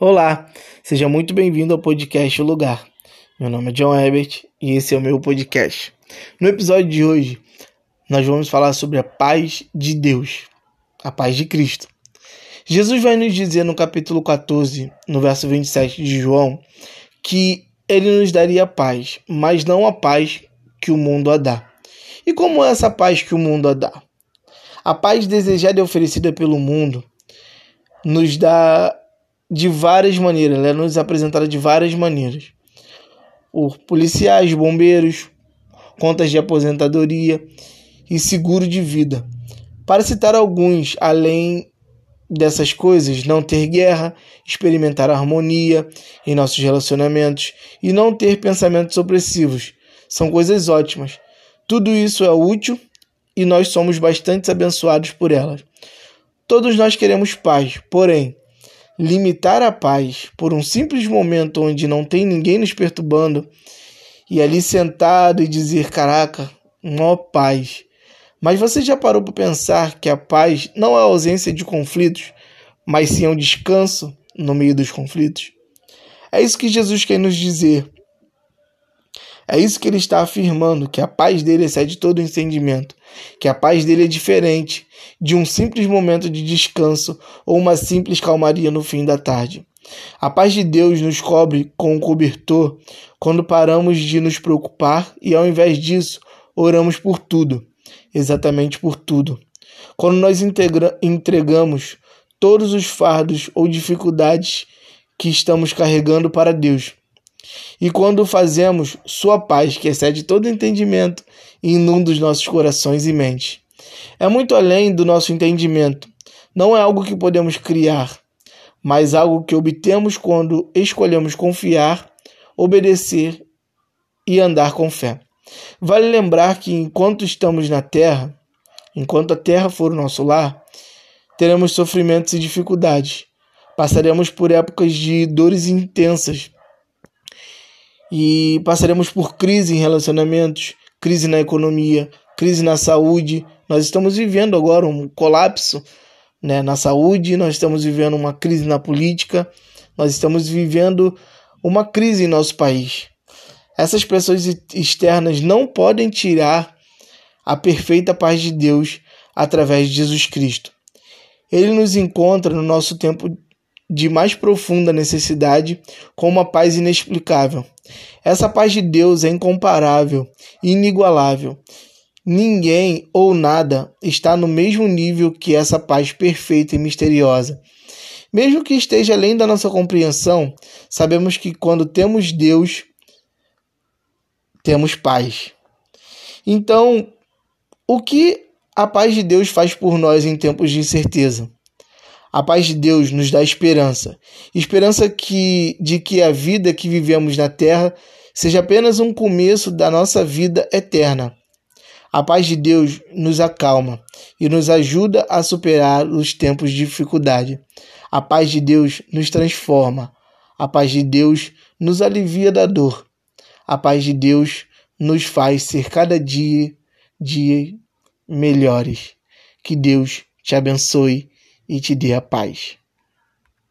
Olá, seja muito bem-vindo ao podcast O Lugar. Meu nome é John Herbert e esse é o meu podcast. No episódio de hoje, nós vamos falar sobre a paz de Deus, a paz de Cristo. Jesus vai nos dizer no capítulo 14, no verso 27 de João, que ele nos daria paz, mas não a paz que o mundo a dá. E como é essa paz que o mundo a dá? A paz desejada e oferecida pelo mundo nos dá de várias maneiras, ela é nos apresentada de várias maneiras. Por policiais, bombeiros, contas de aposentadoria e seguro de vida. Para citar alguns, além dessas coisas, não ter guerra, experimentar harmonia em nossos relacionamentos e não ter pensamentos opressivos. São coisas ótimas. Tudo isso é útil e nós somos bastante abençoados por elas. Todos nós queremos paz, porém, limitar a paz por um simples momento onde não tem ninguém nos perturbando e ali sentado e dizer: Caraca, uma paz mas você já parou para pensar que a paz não é a ausência de conflitos, mas sim é um descanso no meio dos conflitos? É isso que Jesus quer nos dizer. É isso que ele está afirmando, que a paz dele excede todo o entendimento, que a paz dele é diferente de um simples momento de descanso ou uma simples calmaria no fim da tarde. A paz de Deus nos cobre com um cobertor quando paramos de nos preocupar e, ao invés disso, oramos por tudo exatamente por tudo. Quando nós entregamos todos os fardos ou dificuldades que estamos carregando para Deus. E quando fazemos Sua paz, que excede todo entendimento, inunda os nossos corações e mentes. É muito além do nosso entendimento. Não é algo que podemos criar, mas algo que obtemos quando escolhemos confiar, obedecer e andar com fé. Vale lembrar que enquanto estamos na terra, enquanto a terra for o nosso lar, teremos sofrimentos e dificuldades. Passaremos por épocas de dores intensas. E passaremos por crise em relacionamentos, crise na economia, crise na saúde. Nós estamos vivendo agora um colapso né, na saúde, nós estamos vivendo uma crise na política, nós estamos vivendo uma crise em nosso país. Essas pessoas externas não podem tirar a perfeita paz de Deus através de Jesus Cristo. Ele nos encontra no nosso tempo de mais profunda necessidade com uma paz inexplicável. Essa paz de Deus é incomparável, inigualável. Ninguém ou nada está no mesmo nível que essa paz perfeita e misteriosa. Mesmo que esteja além da nossa compreensão, sabemos que quando temos Deus, temos paz. Então, o que a paz de Deus faz por nós em tempos de incerteza? A paz de Deus nos dá esperança. Esperança que, de que a vida que vivemos na terra seja apenas um começo da nossa vida eterna. A paz de Deus nos acalma e nos ajuda a superar os tempos de dificuldade. A paz de Deus nos transforma. A paz de Deus nos alivia da dor. A paz de Deus nos faz ser cada dia, dia melhores. Que Deus te abençoe e te dê a paz.